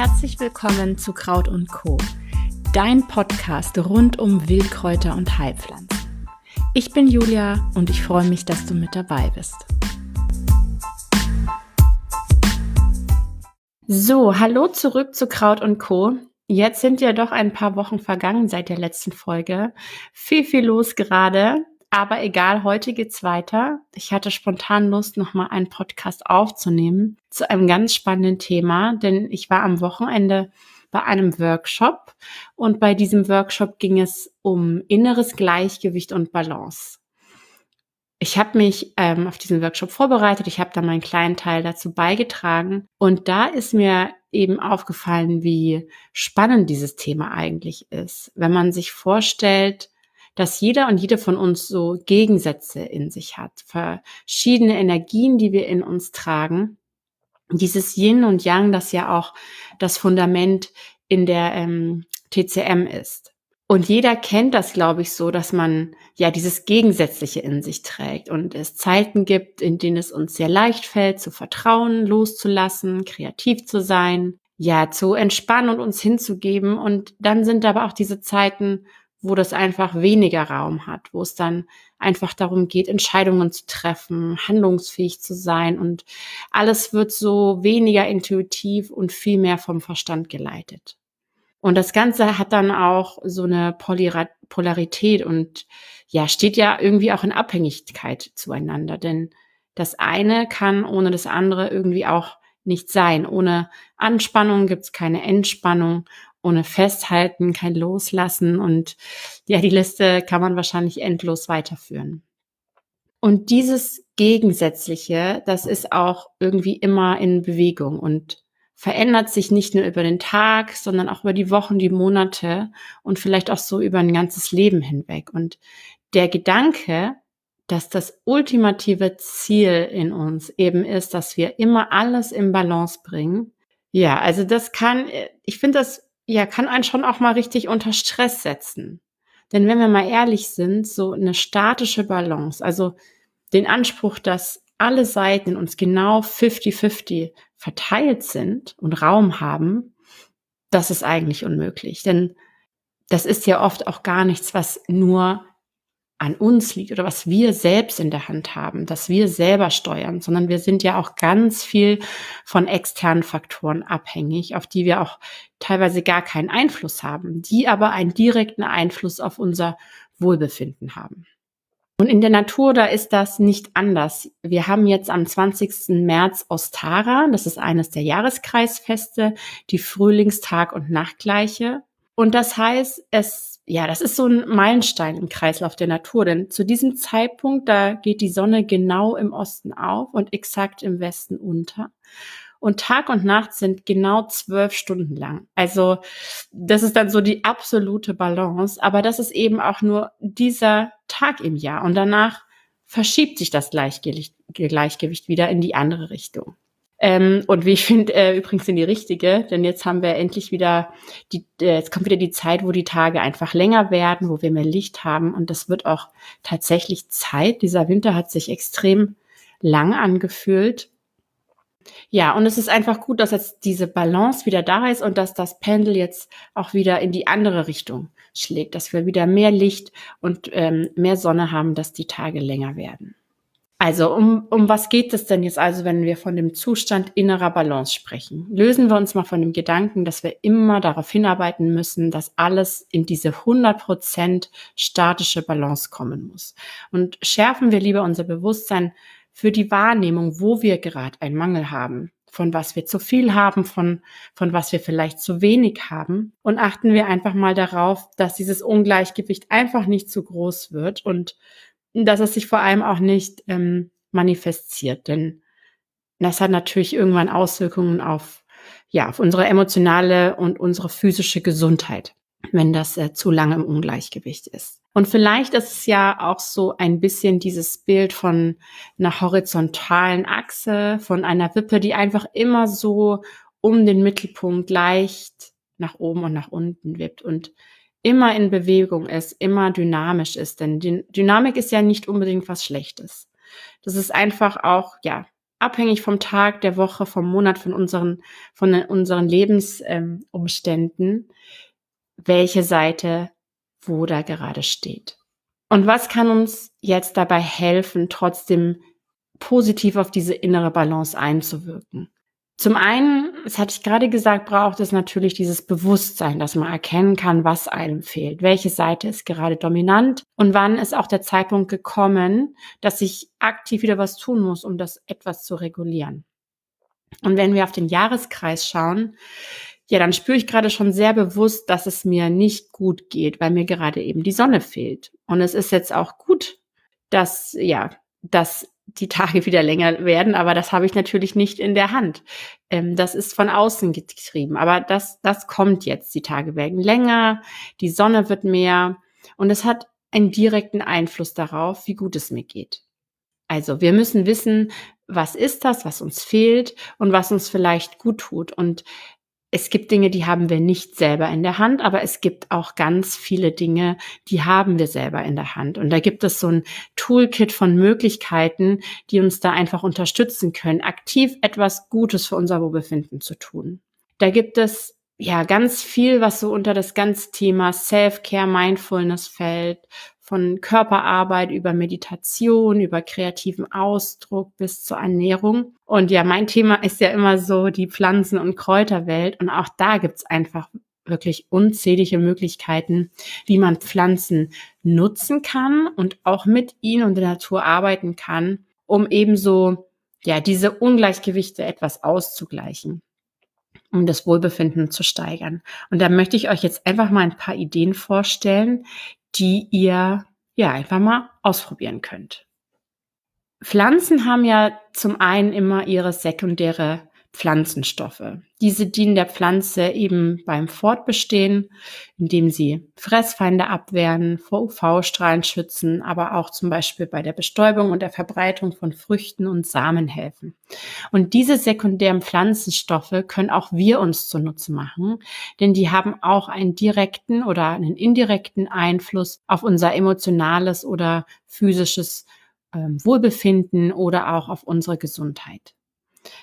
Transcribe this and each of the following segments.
herzlich willkommen zu Kraut und Co, dein Podcast rund um Wildkräuter und Heilpflanzen. Ich bin Julia und ich freue mich, dass du mit dabei bist. So, hallo zurück zu Kraut und Co. Jetzt sind ja doch ein paar Wochen vergangen seit der letzten Folge. Viel, viel los gerade. Aber egal, heute geht's weiter. Ich hatte spontan Lust, nochmal einen Podcast aufzunehmen zu einem ganz spannenden Thema, denn ich war am Wochenende bei einem Workshop und bei diesem Workshop ging es um inneres Gleichgewicht und Balance. Ich habe mich ähm, auf diesen Workshop vorbereitet, ich habe da meinen kleinen Teil dazu beigetragen und da ist mir eben aufgefallen, wie spannend dieses Thema eigentlich ist, wenn man sich vorstellt, dass jeder und jede von uns so Gegensätze in sich hat, verschiedene Energien, die wir in uns tragen. Dieses Yin und Yang, das ja auch das Fundament in der ähm, TCM ist. Und jeder kennt das, glaube ich, so, dass man ja dieses Gegensätzliche in sich trägt und es Zeiten gibt, in denen es uns sehr leicht fällt, zu vertrauen, loszulassen, kreativ zu sein, ja, zu entspannen und uns hinzugeben. Und dann sind aber auch diese Zeiten, wo das einfach weniger Raum hat, wo es dann einfach darum geht, Entscheidungen zu treffen, handlungsfähig zu sein und alles wird so weniger intuitiv und viel mehr vom Verstand geleitet. Und das Ganze hat dann auch so eine Polarität und ja, steht ja irgendwie auch in Abhängigkeit zueinander, denn das eine kann ohne das andere irgendwie auch nicht sein. Ohne Anspannung gibt's keine Entspannung ohne Festhalten, kein Loslassen und ja, die Liste kann man wahrscheinlich endlos weiterführen. Und dieses Gegensätzliche, das ist auch irgendwie immer in Bewegung und verändert sich nicht nur über den Tag, sondern auch über die Wochen, die Monate und vielleicht auch so über ein ganzes Leben hinweg. Und der Gedanke, dass das ultimative Ziel in uns eben ist, dass wir immer alles im Balance bringen. Ja, also das kann, ich finde das ja, kann einen schon auch mal richtig unter Stress setzen. Denn wenn wir mal ehrlich sind, so eine statische Balance, also den Anspruch, dass alle Seiten in uns genau 50-50 verteilt sind und Raum haben, das ist eigentlich unmöglich. Denn das ist ja oft auch gar nichts, was nur an uns liegt oder was wir selbst in der Hand haben, dass wir selber steuern, sondern wir sind ja auch ganz viel von externen Faktoren abhängig, auf die wir auch teilweise gar keinen Einfluss haben, die aber einen direkten Einfluss auf unser Wohlbefinden haben. Und in der Natur, da ist das nicht anders. Wir haben jetzt am 20. März Ostara, das ist eines der Jahreskreisfeste, die Frühlingstag- und Nachtgleiche. Und das heißt, es ja, das ist so ein Meilenstein im Kreislauf der Natur, denn zu diesem Zeitpunkt, da geht die Sonne genau im Osten auf und exakt im Westen unter. Und Tag und Nacht sind genau zwölf Stunden lang. Also das ist dann so die absolute Balance. Aber das ist eben auch nur dieser Tag im Jahr. Und danach verschiebt sich das Gleichgewicht, wieder in die andere Richtung. Ähm, und wie ich finde, äh, übrigens in die richtige, denn jetzt haben wir endlich wieder die, äh, jetzt kommt wieder die Zeit, wo die Tage einfach länger werden, wo wir mehr Licht haben. Und das wird auch tatsächlich Zeit. Dieser Winter hat sich extrem lang angefühlt. Ja, und es ist einfach gut, dass jetzt diese Balance wieder da ist und dass das Pendel jetzt auch wieder in die andere Richtung schlägt, dass wir wieder mehr Licht und ähm, mehr Sonne haben, dass die Tage länger werden. Also um, um was geht es denn jetzt also, wenn wir von dem Zustand innerer Balance sprechen? Lösen wir uns mal von dem Gedanken, dass wir immer darauf hinarbeiten müssen, dass alles in diese 100% statische Balance kommen muss. Und schärfen wir lieber unser Bewusstsein für die Wahrnehmung, wo wir gerade einen Mangel haben, von was wir zu viel haben, von, von was wir vielleicht zu wenig haben. Und achten wir einfach mal darauf, dass dieses Ungleichgewicht einfach nicht zu groß wird und dass es sich vor allem auch nicht ähm, manifestiert, denn das hat natürlich irgendwann Auswirkungen auf, ja, auf unsere emotionale und unsere physische Gesundheit, wenn das äh, zu lange im Ungleichgewicht ist. Und vielleicht ist es ja auch so ein bisschen dieses Bild von einer horizontalen Achse, von einer Wippe, die einfach immer so um den Mittelpunkt leicht nach oben und nach unten wippt. Und immer in Bewegung ist, immer dynamisch ist. Denn Dynamik ist ja nicht unbedingt was Schlechtes. Das ist einfach auch, ja, abhängig vom Tag, der Woche, vom Monat, von unseren, von unseren Lebensumständen, ähm, welche Seite wo da gerade steht. Und was kann uns jetzt dabei helfen, trotzdem positiv auf diese innere Balance einzuwirken? Zum einen, das hatte ich gerade gesagt, braucht es natürlich dieses Bewusstsein, dass man erkennen kann, was einem fehlt. Welche Seite ist gerade dominant und wann ist auch der Zeitpunkt gekommen, dass ich aktiv wieder was tun muss, um das etwas zu regulieren. Und wenn wir auf den Jahreskreis schauen, ja, dann spüre ich gerade schon sehr bewusst, dass es mir nicht gut geht, weil mir gerade eben die Sonne fehlt. Und es ist jetzt auch gut, dass, ja, dass die Tage wieder länger werden, aber das habe ich natürlich nicht in der Hand. Ähm, das ist von außen getrieben, aber das, das kommt jetzt. Die Tage werden länger, die Sonne wird mehr und es hat einen direkten Einfluss darauf, wie gut es mir geht. Also wir müssen wissen, was ist das, was uns fehlt und was uns vielleicht gut tut. Und es gibt Dinge, die haben wir nicht selber in der Hand, aber es gibt auch ganz viele Dinge, die haben wir selber in der Hand. Und da gibt es so ein Toolkit von Möglichkeiten, die uns da einfach unterstützen können, aktiv etwas Gutes für unser Wohlbefinden zu tun. Da gibt es ja ganz viel, was so unter das ganze Thema Self-Care, Mindfulness fällt, von Körperarbeit über Meditation, über kreativen Ausdruck bis zur Ernährung. Und ja, mein Thema ist ja immer so die Pflanzen- und Kräuterwelt. Und auch da gibt's einfach wirklich unzählige Möglichkeiten, wie man Pflanzen nutzen kann und auch mit ihnen und der Natur arbeiten kann, um ebenso ja diese Ungleichgewichte etwas auszugleichen um das Wohlbefinden zu steigern. Und da möchte ich euch jetzt einfach mal ein paar Ideen vorstellen, die ihr ja einfach mal ausprobieren könnt. Pflanzen haben ja zum einen immer ihre sekundäre Pflanzenstoffe. Diese dienen der Pflanze eben beim Fortbestehen, indem sie Fressfeinde abwehren, vor UV-Strahlen schützen, aber auch zum Beispiel bei der Bestäubung und der Verbreitung von Früchten und Samen helfen. Und diese sekundären Pflanzenstoffe können auch wir uns zunutze machen, denn die haben auch einen direkten oder einen indirekten Einfluss auf unser emotionales oder physisches ähm, Wohlbefinden oder auch auf unsere Gesundheit.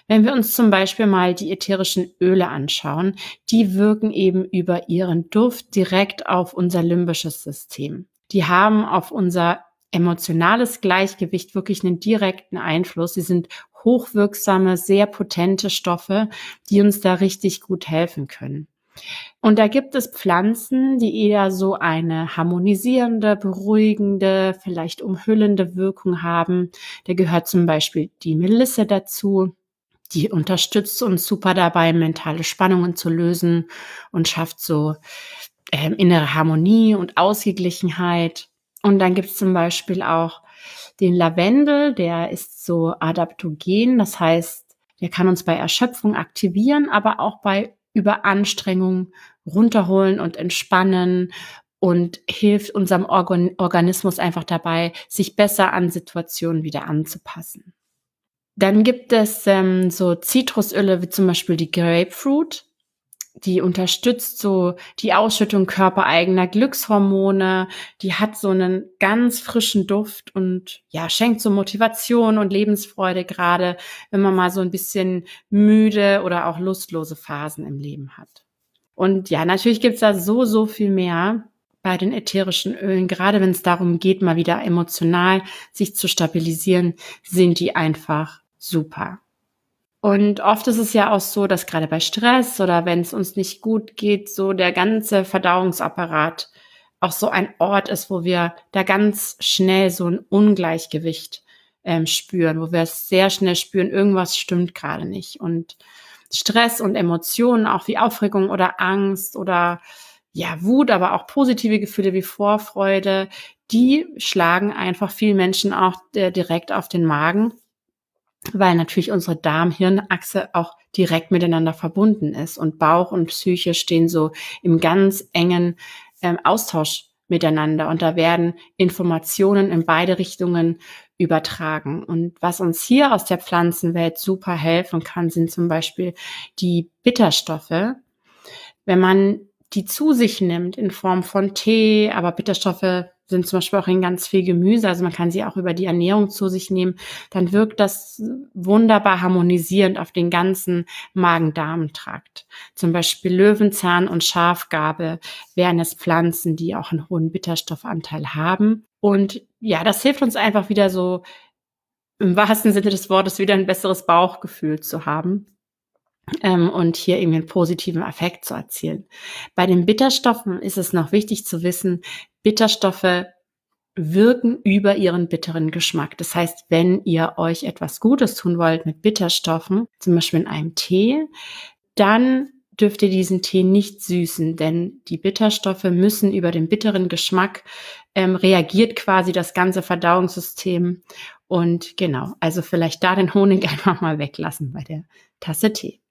Wenn wir uns zum Beispiel mal die ätherischen Öle anschauen, die wirken eben über ihren Duft direkt auf unser limbisches System. Die haben auf unser emotionales Gleichgewicht wirklich einen direkten Einfluss. Sie sind hochwirksame, sehr potente Stoffe, die uns da richtig gut helfen können. Und da gibt es Pflanzen, die eher so eine harmonisierende, beruhigende, vielleicht umhüllende Wirkung haben. Da gehört zum Beispiel die Melisse dazu. Die unterstützt uns super dabei, mentale Spannungen zu lösen und schafft so äh, innere Harmonie und Ausgeglichenheit. Und dann gibt es zum Beispiel auch den Lavendel, der ist so adaptogen, das heißt, der kann uns bei Erschöpfung aktivieren, aber auch bei Überanstrengung runterholen und entspannen und hilft unserem Organ Organismus einfach dabei, sich besser an Situationen wieder anzupassen. Dann gibt es ähm, so Zitrusöle wie zum Beispiel die Grapefruit. Die unterstützt so die Ausschüttung körpereigener Glückshormone. Die hat so einen ganz frischen Duft und ja, schenkt so Motivation und Lebensfreude, gerade wenn man mal so ein bisschen müde oder auch lustlose Phasen im Leben hat. Und ja, natürlich gibt's da so, so viel mehr bei den ätherischen Ölen, gerade wenn es darum geht, mal wieder emotional sich zu stabilisieren, sind die einfach super. Und oft ist es ja auch so, dass gerade bei Stress oder wenn es uns nicht gut geht, so der ganze Verdauungsapparat auch so ein Ort ist, wo wir da ganz schnell so ein Ungleichgewicht ähm, spüren, wo wir es sehr schnell spüren, irgendwas stimmt gerade nicht. Und Stress und Emotionen, auch wie Aufregung oder Angst oder ja, Wut, aber auch positive Gefühle wie Vorfreude, die schlagen einfach vielen Menschen auch äh, direkt auf den Magen weil natürlich unsere Darm-Hirn-Achse auch direkt miteinander verbunden ist und Bauch und Psyche stehen so im ganz engen ähm, Austausch miteinander und da werden Informationen in beide Richtungen übertragen. Und was uns hier aus der Pflanzenwelt super helfen kann, sind zum Beispiel die Bitterstoffe. Wenn man die zu sich nimmt in Form von Tee, aber Bitterstoffe sind zum Beispiel auch in ganz viel Gemüse, also man kann sie auch über die Ernährung zu sich nehmen, dann wirkt das wunderbar harmonisierend auf den ganzen Magen-Darm-Trakt. Zum Beispiel Löwenzahn und Schafgarbe wären es Pflanzen, die auch einen hohen Bitterstoffanteil haben. Und ja, das hilft uns einfach wieder so im wahrsten Sinne des Wortes wieder ein besseres Bauchgefühl zu haben ähm, und hier irgendwie einen positiven Effekt zu erzielen. Bei den Bitterstoffen ist es noch wichtig zu wissen, Bitterstoffe wirken über ihren bitteren Geschmack. Das heißt, wenn ihr euch etwas Gutes tun wollt mit Bitterstoffen, zum Beispiel in einem Tee, dann dürft ihr diesen Tee nicht süßen, denn die Bitterstoffe müssen über den bitteren Geschmack ähm, reagiert quasi das ganze Verdauungssystem. Und genau, also vielleicht da den Honig einfach mal weglassen bei der Tasse Tee.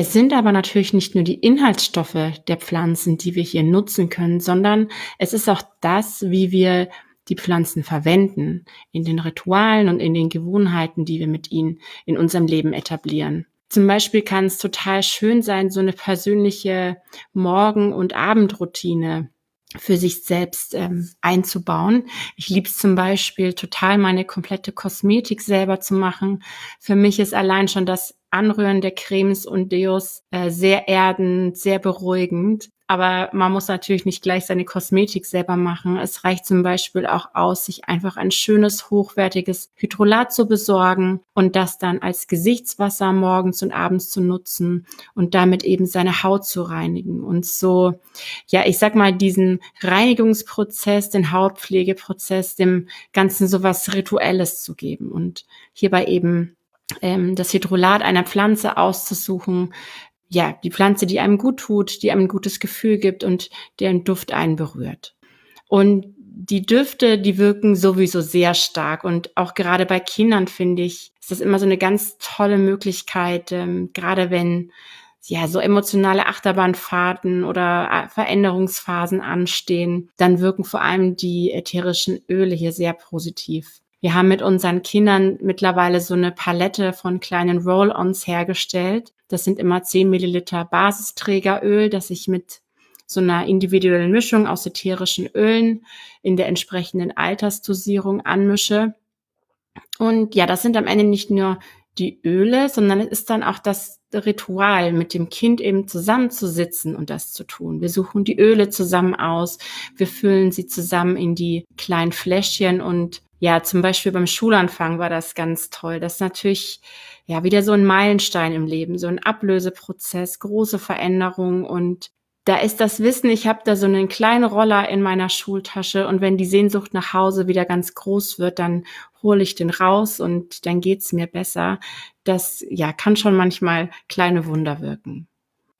Es sind aber natürlich nicht nur die Inhaltsstoffe der Pflanzen, die wir hier nutzen können, sondern es ist auch das, wie wir die Pflanzen verwenden, in den Ritualen und in den Gewohnheiten, die wir mit ihnen in unserem Leben etablieren. Zum Beispiel kann es total schön sein, so eine persönliche Morgen- und Abendroutine für sich selbst ähm, einzubauen. Ich liebe es zum Beispiel total, meine komplette Kosmetik selber zu machen. Für mich ist allein schon das Anrühren der Cremes und Deos äh, sehr erdend, sehr beruhigend. Aber man muss natürlich nicht gleich seine Kosmetik selber machen. Es reicht zum Beispiel auch aus, sich einfach ein schönes, hochwertiges Hydrolat zu besorgen und das dann als Gesichtswasser morgens und abends zu nutzen und damit eben seine Haut zu reinigen und so, ja, ich sag mal, diesen Reinigungsprozess, den Hautpflegeprozess, dem Ganzen sowas Rituelles zu geben und hierbei eben ähm, das Hydrolat einer Pflanze auszusuchen, ja, die Pflanze, die einem gut tut, die einem ein gutes Gefühl gibt und deren Duft einen berührt. Und die Düfte, die wirken sowieso sehr stark und auch gerade bei Kindern finde ich, ist das immer so eine ganz tolle Möglichkeit, ähm, gerade wenn ja so emotionale Achterbahnfahrten oder äh, Veränderungsphasen anstehen, dann wirken vor allem die ätherischen Öle hier sehr positiv. Wir haben mit unseren Kindern mittlerweile so eine Palette von kleinen Roll-ons hergestellt. Das sind immer 10 Milliliter Basisträgeröl, das ich mit so einer individuellen Mischung aus ätherischen Ölen in der entsprechenden Altersdosierung anmische. Und ja, das sind am Ende nicht nur die Öle, sondern es ist dann auch das Ritual, mit dem Kind eben zusammenzusitzen und das zu tun. Wir suchen die Öle zusammen aus, wir füllen sie zusammen in die kleinen Fläschchen und ja, zum Beispiel beim Schulanfang war das ganz toll. Das ist natürlich ja wieder so ein Meilenstein im Leben, so ein Ablöseprozess, große Veränderungen und da ist das Wissen, ich habe da so einen kleinen Roller in meiner Schultasche und wenn die Sehnsucht nach Hause wieder ganz groß wird, dann hole ich den raus und dann geht's mir besser. Das ja kann schon manchmal kleine Wunder wirken.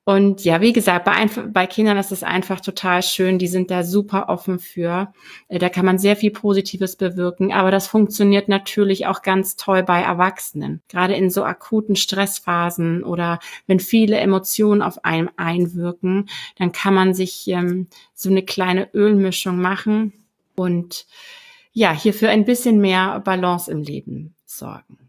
Und ja, wie gesagt, bei, bei Kindern ist es einfach total schön. Die sind da super offen für. Äh, da kann man sehr viel Positives bewirken. Aber das funktioniert natürlich auch ganz toll bei Erwachsenen. Gerade in so akuten Stressphasen oder wenn viele Emotionen auf einem einwirken, dann kann man sich ähm, so eine kleine Ölmischung machen und ja, hierfür ein bisschen mehr Balance im Leben sorgen.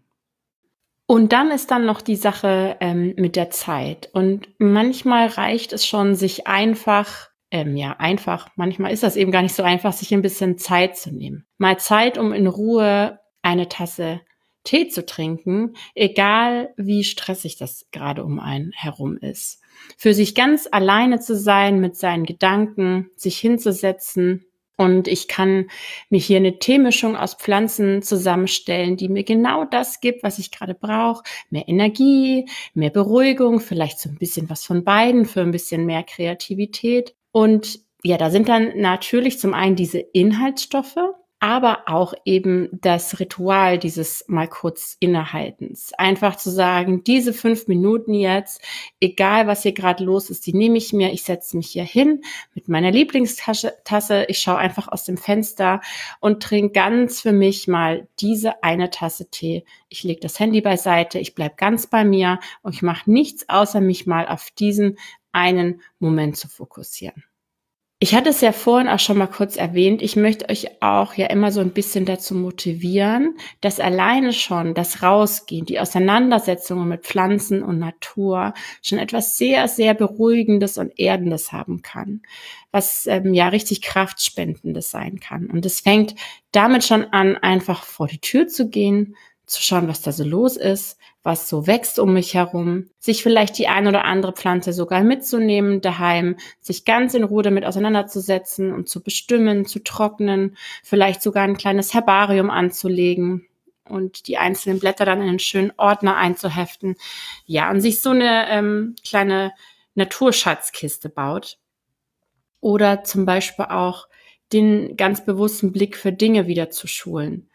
Und dann ist dann noch die Sache ähm, mit der Zeit. Und manchmal reicht es schon, sich einfach, ähm, ja, einfach, manchmal ist das eben gar nicht so einfach, sich ein bisschen Zeit zu nehmen. Mal Zeit, um in Ruhe eine Tasse Tee zu trinken, egal wie stressig das gerade um einen herum ist. Für sich ganz alleine zu sein mit seinen Gedanken, sich hinzusetzen und ich kann mir hier eine Teemischung aus Pflanzen zusammenstellen, die mir genau das gibt, was ich gerade brauche. Mehr Energie, mehr Beruhigung, vielleicht so ein bisschen was von beiden für ein bisschen mehr Kreativität. Und ja, da sind dann natürlich zum einen diese Inhaltsstoffe, aber auch eben das Ritual dieses mal kurz Innehaltens. Einfach zu sagen, diese fünf Minuten jetzt, egal was hier gerade los ist, die nehme ich mir, ich setze mich hier hin mit meiner Lieblingstasse, ich schaue einfach aus dem Fenster und trinke ganz für mich mal diese eine Tasse Tee. Ich lege das Handy beiseite, ich bleib ganz bei mir und ich mache nichts außer mich mal auf diesen einen Moment zu fokussieren. Ich hatte es ja vorhin auch schon mal kurz erwähnt. Ich möchte euch auch ja immer so ein bisschen dazu motivieren, dass alleine schon das Rausgehen, die Auseinandersetzungen mit Pflanzen und Natur schon etwas sehr, sehr Beruhigendes und Erdendes haben kann, was ähm, ja richtig Kraftspendendes sein kann. Und es fängt damit schon an, einfach vor die Tür zu gehen, zu schauen, was da so los ist, was so wächst um mich herum, sich vielleicht die ein oder andere Pflanze sogar mitzunehmen daheim, sich ganz in Ruhe damit auseinanderzusetzen und zu bestimmen, zu trocknen, vielleicht sogar ein kleines Herbarium anzulegen und die einzelnen Blätter dann in einen schönen Ordner einzuheften. Ja, und sich so eine ähm, kleine Naturschatzkiste baut. Oder zum Beispiel auch den ganz bewussten Blick für Dinge wieder zu schulen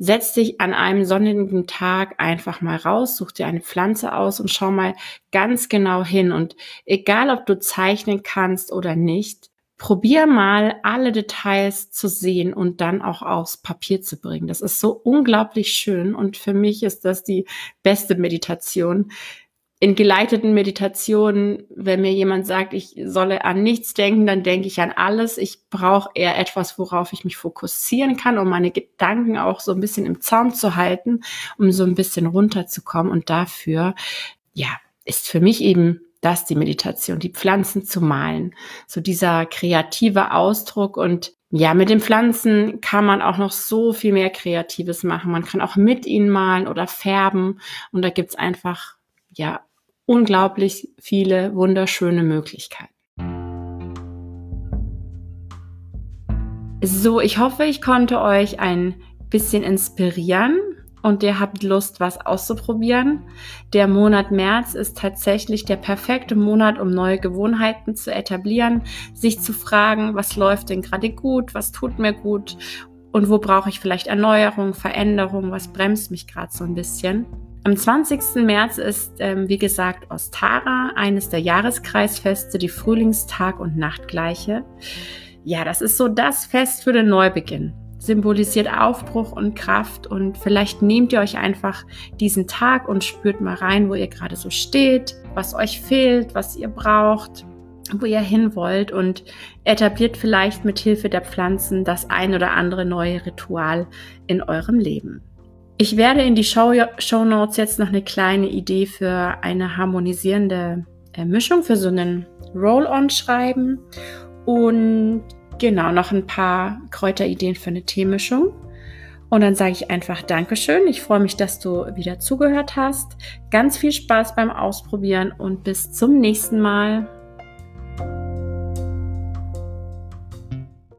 setz dich an einem sonnigen Tag einfach mal raus, such dir eine Pflanze aus und schau mal ganz genau hin. Und egal, ob du zeichnen kannst oder nicht, probier mal alle Details zu sehen und dann auch aufs Papier zu bringen. Das ist so unglaublich schön und für mich ist das die beste Meditation, in geleiteten Meditationen, wenn mir jemand sagt, ich solle an nichts denken, dann denke ich an alles. Ich brauche eher etwas, worauf ich mich fokussieren kann, um meine Gedanken auch so ein bisschen im Zaum zu halten, um so ein bisschen runterzukommen. Und dafür, ja, ist für mich eben das die Meditation, die Pflanzen zu malen. So dieser kreative Ausdruck und ja, mit den Pflanzen kann man auch noch so viel mehr Kreatives machen. Man kann auch mit ihnen malen oder färben und da gibt's einfach ja unglaublich viele wunderschöne Möglichkeiten. So, ich hoffe, ich konnte euch ein bisschen inspirieren und ihr habt Lust, was auszuprobieren. Der Monat März ist tatsächlich der perfekte Monat, um neue Gewohnheiten zu etablieren, sich zu fragen, was läuft denn gerade gut, was tut mir gut und wo brauche ich vielleicht Erneuerung, Veränderung, was bremst mich gerade so ein bisschen. Am 20. März ist, ähm, wie gesagt, Ostara, eines der Jahreskreisfeste, die Frühlingstag- und Nachtgleiche. Ja, das ist so das Fest für den Neubeginn. Symbolisiert Aufbruch und Kraft und vielleicht nehmt ihr euch einfach diesen Tag und spürt mal rein, wo ihr gerade so steht, was euch fehlt, was ihr braucht, wo ihr hin wollt und etabliert vielleicht mit Hilfe der Pflanzen das ein oder andere neue Ritual in eurem Leben. Ich werde in die Show, Show Notes jetzt noch eine kleine Idee für eine harmonisierende äh, Mischung, für so einen Roll-On schreiben und genau noch ein paar Kräuterideen für eine Teemischung. Und dann sage ich einfach Dankeschön. Ich freue mich, dass du wieder zugehört hast. Ganz viel Spaß beim Ausprobieren und bis zum nächsten Mal.